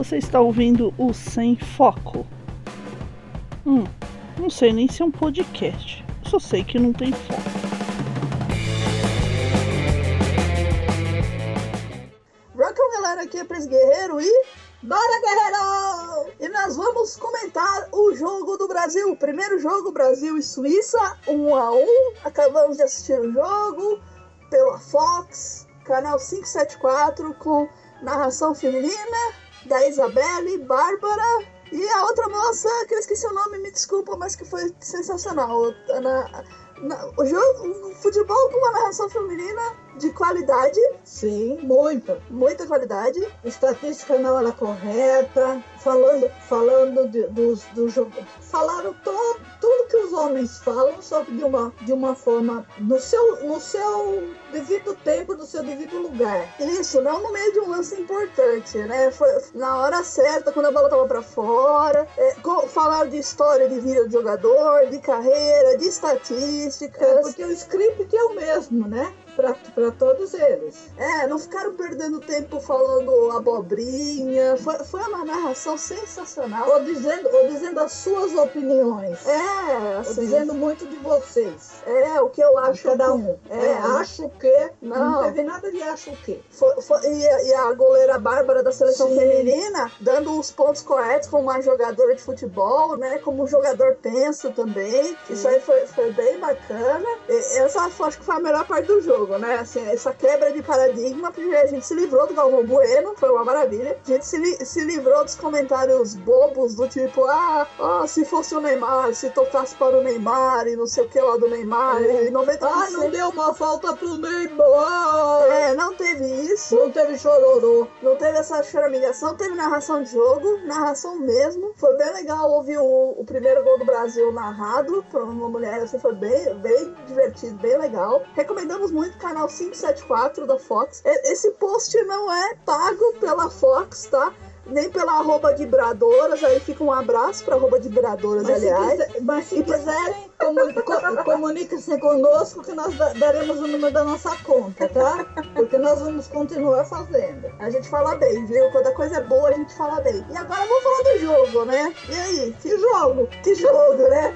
Você está ouvindo o Sem Foco. Hum, não sei nem se é um podcast. Só sei que não tem foco. Welcome galera, aqui é Pres Guerreiro e. Bora Guerreiro! E nós vamos comentar o jogo do Brasil. Primeiro jogo, Brasil e Suíça, 1 a 1 Acabamos de assistir o jogo pela Fox, canal 574, com narração feminina da Isabelle, Bárbara e a outra moça, que eu esqueci o nome, me desculpa, mas que foi sensacional. Na, na, o jogo, o futebol com uma narração feminina de qualidade. Sim, muita. Muita qualidade. Estatística não era correta. Falando, falando de, dos do jogo. Falaram to, tudo que os homens falam, só que de uma, de uma forma. No seu, no seu devido tempo, no seu devido lugar. Isso, não no meio de um lance importante, né? Foi na hora certa, quando a bola tava pra fora. É, falaram de história de vida do jogador, de carreira, de estatísticas. É, porque o script é o mesmo, né? Para todos eles. É, não ficaram perdendo tempo falando abobrinha. Foi, foi uma narração sensacional. Ou dizendo, ou dizendo as suas opiniões. É, assim, ou dizendo muito de vocês. É, o que eu acho. Cada um. É, é acho que. Não. não teve nada de acho que. Foi, foi, e, e, a goleira Bárbara da seleção Sim. feminina dando os pontos corretos como uma jogadora de futebol, né? Como o jogador pensa também. Sim. Isso aí foi, foi bem bacana. E, essa acho que foi a melhor parte do jogo jogo, né? Assim, essa quebra de paradigma, a gente se livrou do Galvão Bueno, foi uma maravilha. A gente se, li se livrou dos comentários bobos do tipo, ah, ah, se fosse o Neymar, se tocasse para o Neymar e não sei o que lá do Neymar. É. E 90%... Ah, não deu uma falta pro Neymar! É, não teve isso. Não teve chororô. Não teve essa choramilhação, teve narração de jogo, narração mesmo. Foi bem legal ouvir o, o primeiro gol do Brasil narrado por uma mulher, assim, foi bem, bem divertido, bem legal. Recomendamos muito canal 574 da Fox. Esse post não é pago pela Fox, tá? Nem pela arroba de Bradoras, aí fica um abraço pra arroba de Bradoras, mas aliás. Se quiser, mas se quiserem, comuniquem-se conosco que nós daremos o número da nossa conta, tá? Porque nós vamos continuar fazendo. A gente fala bem, viu? Quando a coisa é boa, a gente fala bem. E agora vamos falar do jogo, né? E aí? Que jogo? Que jogo, né?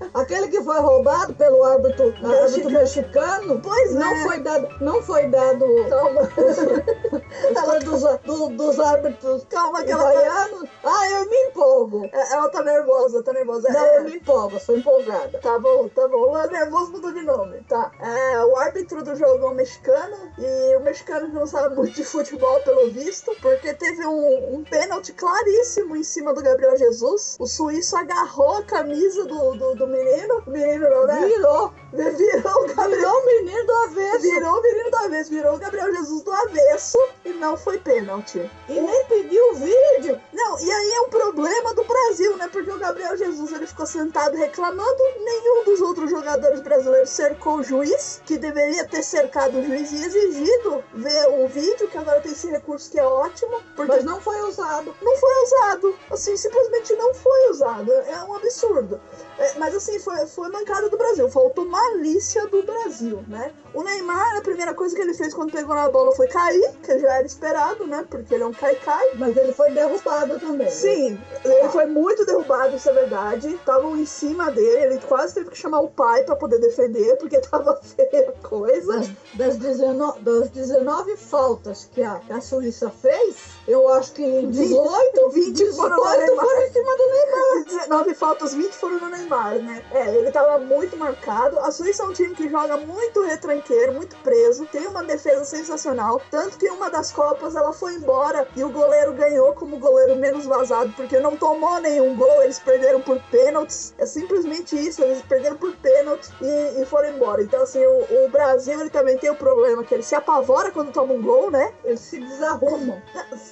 Aquele que foi roubado pelo árbitro, árbitro mexicano, pois não é. foi dado, não foi dado Calma. foi dos, do, dos árbitros Calma, que ela baianos. Eu me empolgo. Ela tá nervosa, tá nervosa. Não, é. eu me empolgo, sou empolgada. Tá bom, tá bom. O nervoso mudou de nome. Tá. É, o árbitro do jogo é um mexicano e o mexicano não sabe muito de futebol, pelo visto, porque teve um, um pênalti claríssimo em cima do Gabriel Jesus. O suíço agarrou a camisa do, do, do menino. O menino não, né? Virou. Virou o Gabriel. Virou o menino do avesso. Virou o menino do avesso. Virou o Gabriel Jesus do avesso e não foi pênalti. E nem pediu o vídeo. Não, e aí é um problema do Brasil, né? Porque o Gabriel Jesus ele ficou sentado reclamando, nenhum dos outros jogadores brasileiros cercou o juiz, que deveria ter cercado o juiz e exigido ver o vídeo, que agora tem esse recurso que é ótimo. Porque Mas não foi usado. Não foi usado. Assim, simplesmente não foi usado. É um absurdo. É, mas assim, foi, foi mancada do Brasil. Faltou malícia do Brasil, né? O Neymar, a primeira coisa que ele fez quando pegou na bola foi cair, que já era esperado, né? Porque ele é um cai-cai. Mas ele foi derrubado também. Sim, ele foi muito derrubado, isso é verdade. Estavam em cima dele, ele quase teve que chamar o pai pra poder defender, porque tava feia a coisa. Das, das, 19, das 19 faltas que a, que a Suíça fez, eu acho que 18, 20 foram, foram, foram em cima do Neymar. 19 faltas, 20 foram no Neymar, né? É, ele tava muito marcado. A Suíça é um time que joga muito retranqueiro, muito preso, tem uma defesa sensacional. Tanto que uma das Copas ela foi embora e o goleiro ganhou como goleiro menos vazado, porque não tomou nenhum gol, eles perderam por pênaltis. É simplesmente isso, eles perderam por pênaltis e, e foram embora. Então, assim, o, o, Brasil ele também tem o problema que ele se apavora quando toma um gol, né? Eles se desarrumam.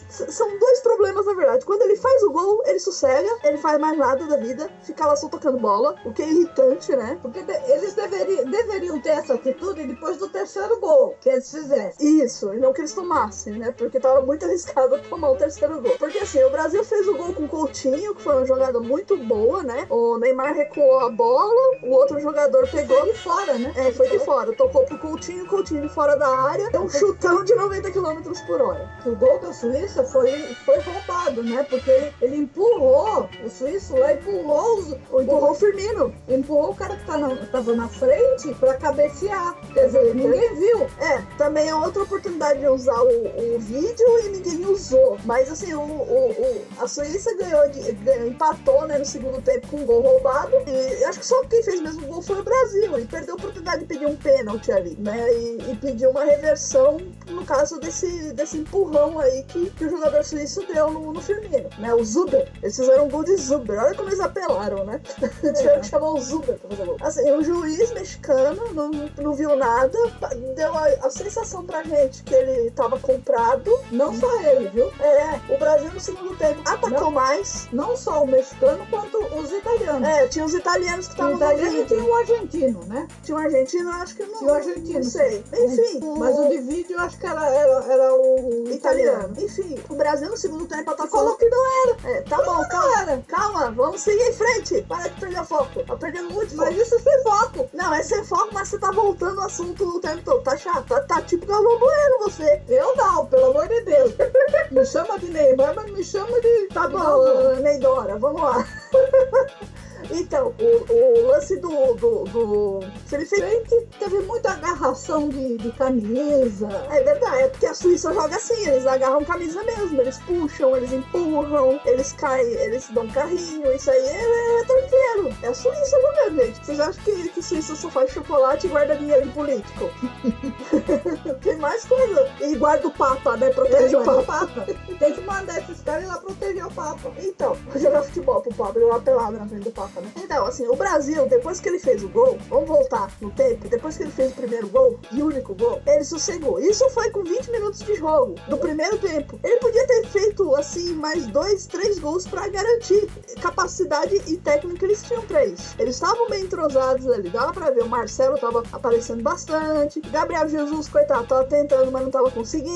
São dois problemas, na verdade. Quando ele faz o gol, ele sossega, ele faz mais nada da vida, fica lá só tocando bola, o que é irritante, né? Porque eles deveriam, deveriam ter essa atitude depois do terceiro gol que eles fizessem. Isso, e não que eles tomassem né? Porque tava muito arriscado tomar o terceiro gol. Porque assim, o Brasil fez o gol com o Coutinho, que foi uma jogada muito boa, né? O Neymar recuou a bola, o outro jogador pegou. de fora, né? É, foi de fora. Tocou pro Coutinho, Coutinho fora da área. Deu um chutão de 90 km por hora. O gol da Suíça foi, foi roubado, né? Porque ele, ele empurrou, o suíço lá empurrou, os, Empurrou o Firmino. empurrou o cara que tá na, tava na frente pra cabecear. Quer dizer, ninguém viu. É, também é outra oportunidade de usar o, o vídeo e ninguém usou. Mas assim, o, o- o- a Suíça ganhou, de, empatou né, no segundo tempo com um gol roubado. E acho que só quem fez mesmo gol foi o Brasil. E perdeu a oportunidade de pedir um pênalti ali, né? E, e pediu uma reversão no caso desse, desse empurrão aí que, que o jogador suíço deu no, no Firmino, né? O Zuber. Eles fizeram um gol de Zuber. Olha como eles apelaram, né? Tiveram que chamar o Zuber pra fazer gol. Assim, o juiz mexicano não, não viu nada, deu a, a sensação pra gente que ele tava comprado. Não só ele, viu? É, o Brasil no segundo tempo atacou Não. mais. Não só o mexicano, quanto os italianos. É, tinha os italianos que estavam no italiano e vídeo. tinha o argentino, né? Tinha um argentino, eu acho que não. Tinha o argentino. Não sei. Enfim. Mas o de vídeo eu acho que era, era, era o italiano. italiano. Enfim, o Brasil no segundo tempo atacou. falou que não era. É, tá bom, calma. Não era. Calma, vamos seguir em frente. Para de perder foco. Tá perdendo muito foco. Mas isso é sem foco. Não, é sem foco, mas você tá voltando o assunto o tempo todo. Tá chato. Tá, tá tipo Galvão Bueno você. Eu não, pelo amor de Deus. Me chama de Neymar, mas me chama de. Tá bom, Neidora, vamos lá. Então, o, o lance do, do, do Felipe Gente, teve muita agarração de, de camisa. É verdade, é porque a Suíça joga assim, eles agarram camisa mesmo, eles puxam, eles empurram, eles caem, eles dão carrinho, isso aí é, é tranqueiro. É a Suíça jogando, gente. Vocês acham que, que Suíça só faz chocolate e guarda dinheiro em político? Tem mais coisa. E guarda o Papa, né? Protege o Papa. Papa. Tem que mandar esses caras ir lá proteger o Papa. Então, jogar futebol pro ele lá pelado na frente do Papa, né? Então, assim, o Brasil, depois que ele fez o gol, vamos voltar no tempo, depois que ele fez o primeiro gol, e único gol, ele sossegou. Isso foi com 20 minutos de jogo, do primeiro tempo. Ele podia ter feito, assim, mais dois, três gols pra garantir capacidade e técnica eles tinham pra isso. Eles estavam bem entrosados ali, dava pra ver, o Marcelo tava aparecendo bastante, Gabriel Jesus, coitado, tava tentando, mas não tava conseguindo.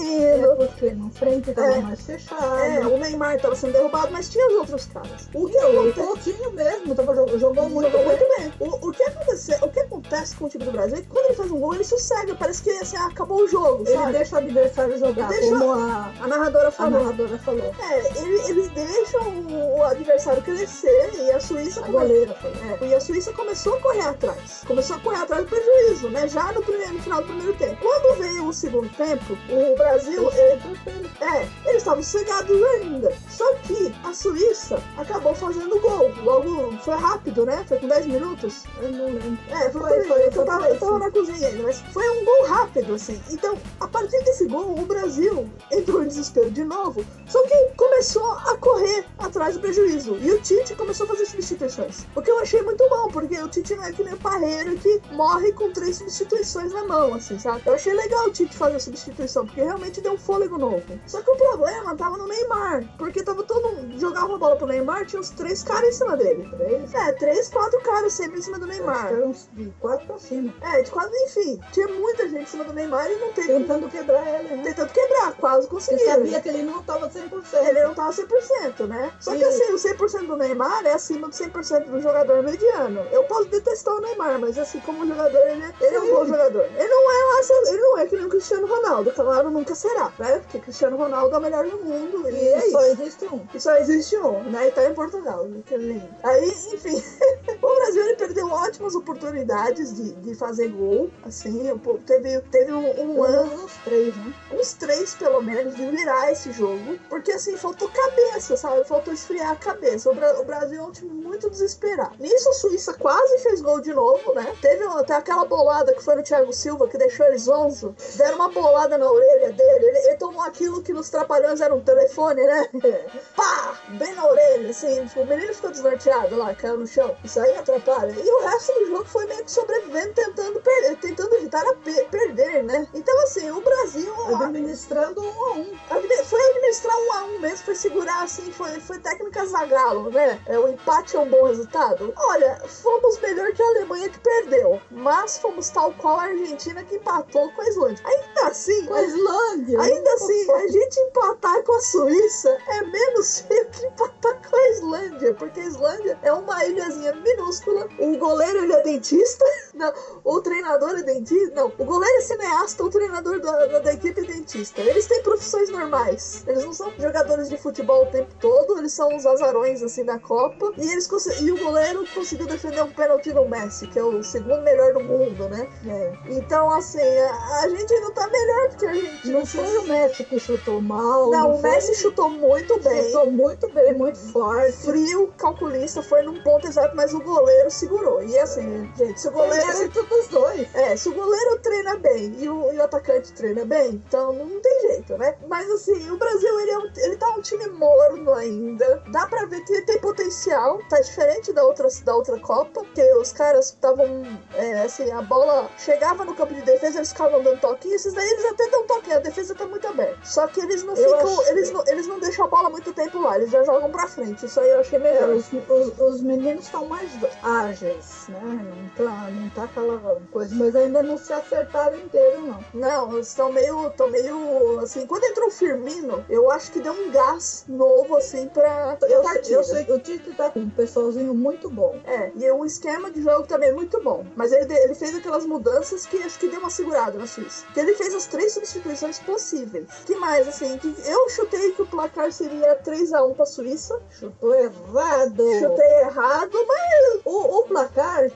É porque na frente tava É. mais fechado. É, o Neymar tava sendo derrubado, mas tinha os outros caras. O que E o acontece? Coutinho mesmo tava, jogou, jogou muito Jogou muito bem. O, o, que acontece, o que acontece com o time do Brasil é que quando ele faz um gol, ele sossega. Parece que assim, ah, acabou o jogo, Ele sabe? deixa o adversário jogar, Deixa- como a, A narradora a falou. narradora falou. É, ele- eles deixam o, o adversário crescer e a Suíça A goleira falou. É, e a Suíça começou a correr atrás. Começou a correr atrás do prejuízo, né? Já no, primeiro, no final do primeiro tempo. Quando veio o segundo tempo, o Brasil. ele- é, eles estavam sossegados ainda. Só que a Suíça acabou fazendo gol. Logo, foi rápido, né? Foi com 10 minutos. Eu não lembro. É, foi, Foi, foi, foi, eu, tava, eu tava na cozinha ainda, mas foi um gol rápido, assim. Então, a partir desse gol, o Brasil entrou em desespero de novo, só que começou a correr atrás do prejuízo. E o Tite começou a fazer substituições. O que eu achei muito bom, porque o Tite não é que nem o Parreiro que morre com três substituições na mão, assim, sabe? Eu achei legal o Tite fazer a substituição, porque realmente deu um fôlego novo. Só que o problema tava no Neymar, porque tava todo mundo, jogava a bola pro Neymar, tinha uns três caras em cima dele. Três. É, três, quatro caras sempre em cima do Neymar. que uns de quatro pra cima. É, de quase, enfim, tinha muita gente em cima do Neymar e não teve. Tentando quebrar ele, né? Tentando quebrar, quase conseguiram. sabia que ele não tava 100%. Ele não tava 100%, né? Só que E- assim, o 100% do Neymar é acima do 100% do jogador mediano. Eu posso detestar o Neymar, mas assim, como jogador, ele é, ele é um bom jogador. Ele não é lá, ele não é que nem o Cristiano Ronaldo, claro, nunca será, né? Porque Cristiano Ronaldo é o melhor do mundo e, E é só isso. existe um. E só existe um, né? E tá em Portugal, né? que lindo. Aí, enfim, o Brasil ele perdeu ótimas oportunidades de, de fazer gol, assim, teve, teve um, um ano, Uns três, né? uns três pelo menos, de virar esse jogo, porque assim, faltou cabeça, sabe? Faltou esfriar a cabeça. O, Bra- o Brasil é um time muito desesperado. Nisso, a Suíça quase fez gol de novo, né? Teve até aquela bolada que foi no Thiago Silva, que deixou eles zonzo. Deram uma bolada na orelha dele. Ele, ele tomou aquilo que nos trapalhões era um telefone, né? Pá! Bem na orelha, assim. O menino ficou desnorteado lá, caiu no chão. Isso aí atrapalha. E o resto do jogo foi meio que sobrevivendo, tentando, per- tentando evitar a pe- perder, né? Então, assim, o Brasil Administrando um a um. Foi administrar um a um mesmo, foi segurar assim, foi, foi técnica Zagalo, né? É, o empate é um bom resultado. Olha, fomos melhor que a Alemanha que perdeu, mas fomos tal qual a Argentina que empatou com a Islândia. Ainda assim, Com a Islândia. Ainda assim, a gente empatar com a Suíça é menos feio que empatar com a Islândia, porque a Islândia é uma ilhazinha minúscula. O goleiro ele é dentista, não, o treinador é dentista, não, o goleiro é cineasta, o treinador da, da, equipe é dentista. Eles têm profissões normais, eles não são jogadores de futebol o tempo todo, eles são os azarões assim da Copa. E eles e o goleiro conseguiu defender um pênalti no Messi, que é o segundo melhor do mundo, né? É. Então, assim, a, a gente não tá melhor porque a gente Não foi o Messi que chutou mal. não, o foi- Messi chutou muito bem. chutou muito bem, muito forte. Frio, calculista, foi num ponto exato, mas o goleiro segurou. E assim, gente, se o goleiro. mérito dos dois. É, se o goleiro treina bem e o, e o atacante treina bem, então não tem jeito, né? Mas assim, o Brasil, ele, é um, ele tá um time morno ainda. Dá pra ver que tem potencial. Tá diferente da outra, da outra Copa, porque os caras estavam, é, assim, a bola chegava no campo de defesa, eles ficavam dando toquinho. Esses daí eles até dão toquinho, a defesa tá muito aberta. Só que eles não Eu ficam, eles, não, eles não deixam a bola muito tempo lá, eles já jogam pra frente. Isso aí eu achei É, melhor. os, os, os meninos estão mais ágeis, né? Não tá, não tá aquela coisa, mas ainda não se acertaram inteiro, não. Não, eles estão meio, tão meio assim. Quando entrou o Firmino, eu acho que deu um gás novo assim pra, Eu, eu sei que o Tite tá com um pessoalzinho muito bom. É, e o esquema de jogo também é muito bom. Mas ele, ele fez aquelas mudanças que acho que deu uma segurada na Suíça. Que ele fez as três substituições possíveis. Que mais, assim, que eu chutei que o placar seria 3x1 pra Suíça. Chutou errado. Chutei errado, mas O, o placar é,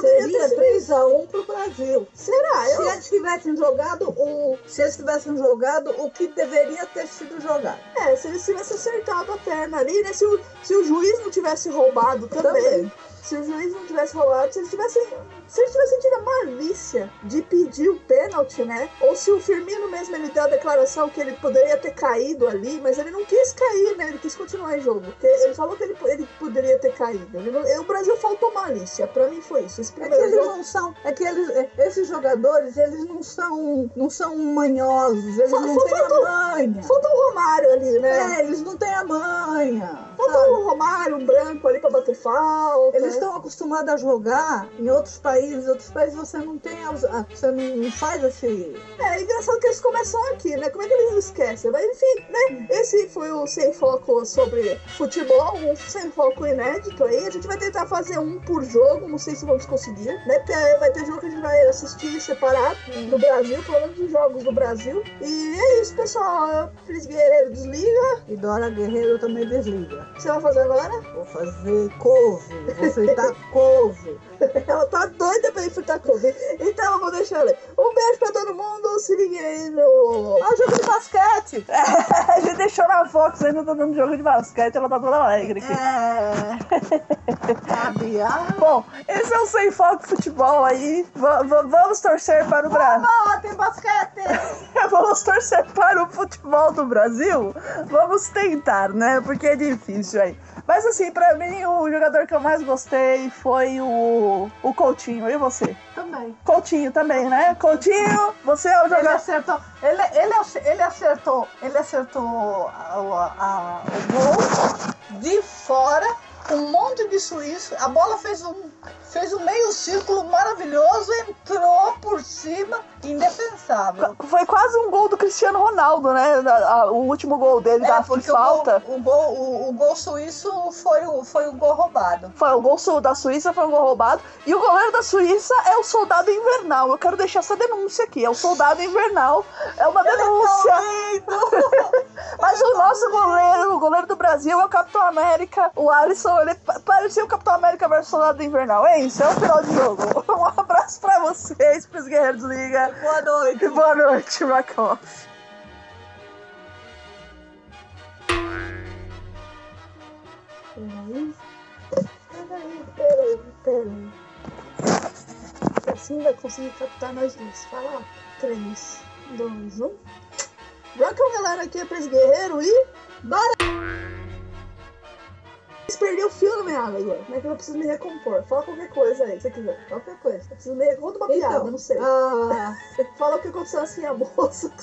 seria ter 3x1 pro Brasil. será? Se Eu, eles tivessem jogado o. Se eles tivessem jogado o que deveria ter sido jogado. é, se eles tivessem acertado a perna ali, né? Se o, se o juiz não tivesse roubado também. Também. se o juiz não tivesse rolado, se eles tivessem. Se eles tivessem tido a malícia de pedir o pênalti, né? Ou se o Firmino mesmo ele deu a declaração que ele poderia ter caído ali, mas ele não quis cair, né? Quis continuar em jogo. Porque ele falou que ele, ele poderia ter caído. Ele o Brasil faltou malícia. Pra mim foi isso. Esse É que primeiro eles jogo. não são. É que eles, é, esses jogadores, eles não são. não são manhosos, eles Fa- não têm a manha. Faltou o Romário ali, né? É, eles não têm a manha. Faltou o Romário, um branco ali pra bater falta. Eles estão acostumados a jogar em outros países. Em outros países você não tem. a- Você não faz esse. É engraçado que eles começam aqui, né? Como é que eles esquecem? Mas enfim, né? Esse foi o Sem Foco sobre futebol, um Sem Foco inédito aí. A gente vai tentar fazer um por jogo, não sei se vamos conseguir, né? Porque vai ter jogo que a gente vai assistir separado do Brasil, pelo menos os jogos do Brasil. E é isso, pessoal. Feliz Guerreiro desliga. E Dora Guerreiro também desliga. O que você vai fazer agora? Vou fazer couve, vou fritar couve. Ela tá doida pra ir fritar couve. Então eu vou deixar ela. Um beijo pra todo mundo. Se liguem aí no. Ah, jogo de basquete! a gente deixou na Fox ainda tá dando jogo de basquete, ela tá toda alegre aqui. É. Bom, esse é o Sem Foco Futebol aí. Va- vamos torcer para o Brasil. ah, tem basquete! Vamos torcer para o futebol do Brasil? Vamos tentar, né? Porque é difícil aí. Mas assim, pra mim, o jogador que eu mais gostei foi o, o Coutinho. E você? Também. Coutinho também, né? Coutinho, você é o Ele jogador. acertou, ele, ele, ele acertou, ele acertou a- a- o gol de fora, um monte de suíço, a bola fez um, fez um meio círculo maravilhoso, entrou por cima, indefensável. Foi quase um gol do Cristiano Ronaldo, né? O último gol dele É, da falta. O gol, o, gol, o, o gol suíço foi o, foi o gol roubado. Foi o gol da Suíça, foi um gol roubado. E o goleiro da Suíça é o soldado invernal. Eu quero deixar essa denúncia aqui. É o soldado invernal. É uma denúncia. Mas o nosso goleiro, o goleiro do Brasil é o Capitão América. O Alisson, ele pa- parecia o Capitão América versus soldado invernal. É isso, é o final de jogo. Um abraço pra vocês, pros Guerreiros Liga. Boa noite. Boa noite, Macon. Peraí. Peraí, peraí, peraí. Assim vai conseguir captar nós dois. Fala. 3, 2, 1. Welcome, galera. Aqui é Pres Guerreiro e. Bora! Perdi o fio na minha água agora. Como é que eu preciso me recompor? Fala qualquer coisa aí, se você quiser. Qualquer coisa. Eu preciso me. Conta uma piada, não sei. ah, Fala o que aconteceu assim a moça. que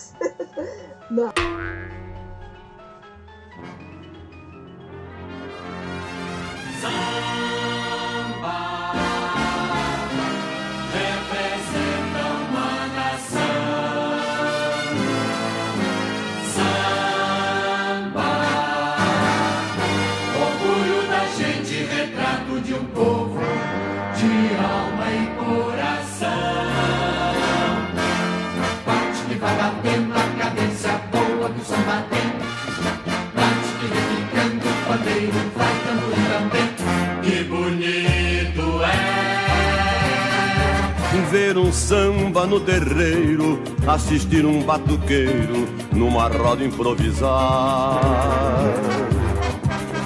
ver um samba no terreiro, assistir um batuqueiro numa roda improvisar.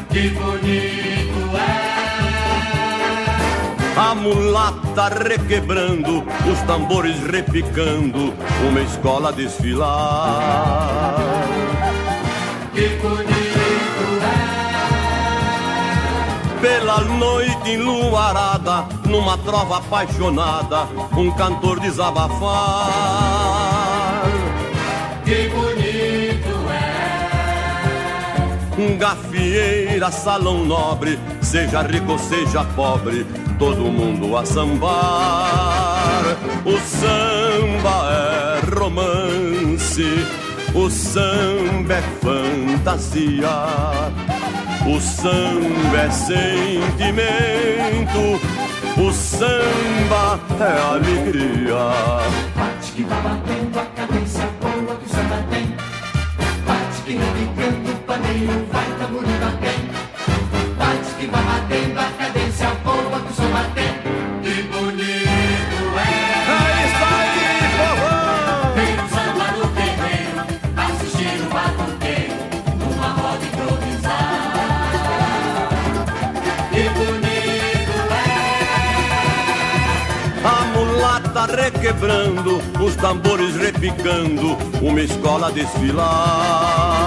Que bonito é a mulata requebrando, os tambores repicando, uma escola desfilar. Que bonito é pela noite enluarada, numa trova apaixonada, um cantor desabafar. Que bonito é gafieira, salão nobre, seja rico ou seja pobre, todo mundo a sambar. O samba é romance, o samba é fantasia. O samba é sentimento, o samba é alegria. Bate que vai batendo a cadência boa que o samba tem. Bate que repicando o paneiro vai tamborim bem. Bate que vai batendo a cadência mulata requebrando, os tambores repicando, uma escola a desfilar.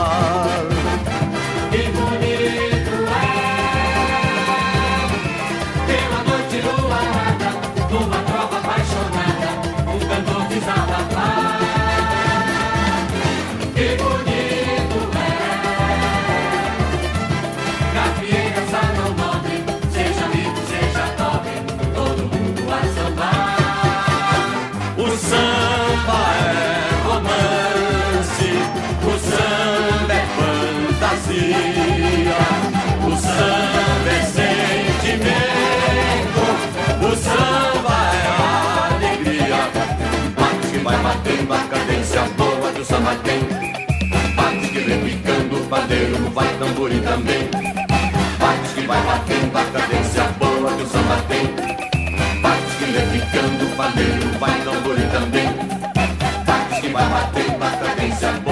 Vai batendo a cadência boa que o samba tem. Bate que repicando o padeiro vai tamborim também. Bate que vai batendo a cadência boa que o samba tem. Bate que repicando o padeiro vai tamborim também. Bate que vai batendo a cadência boa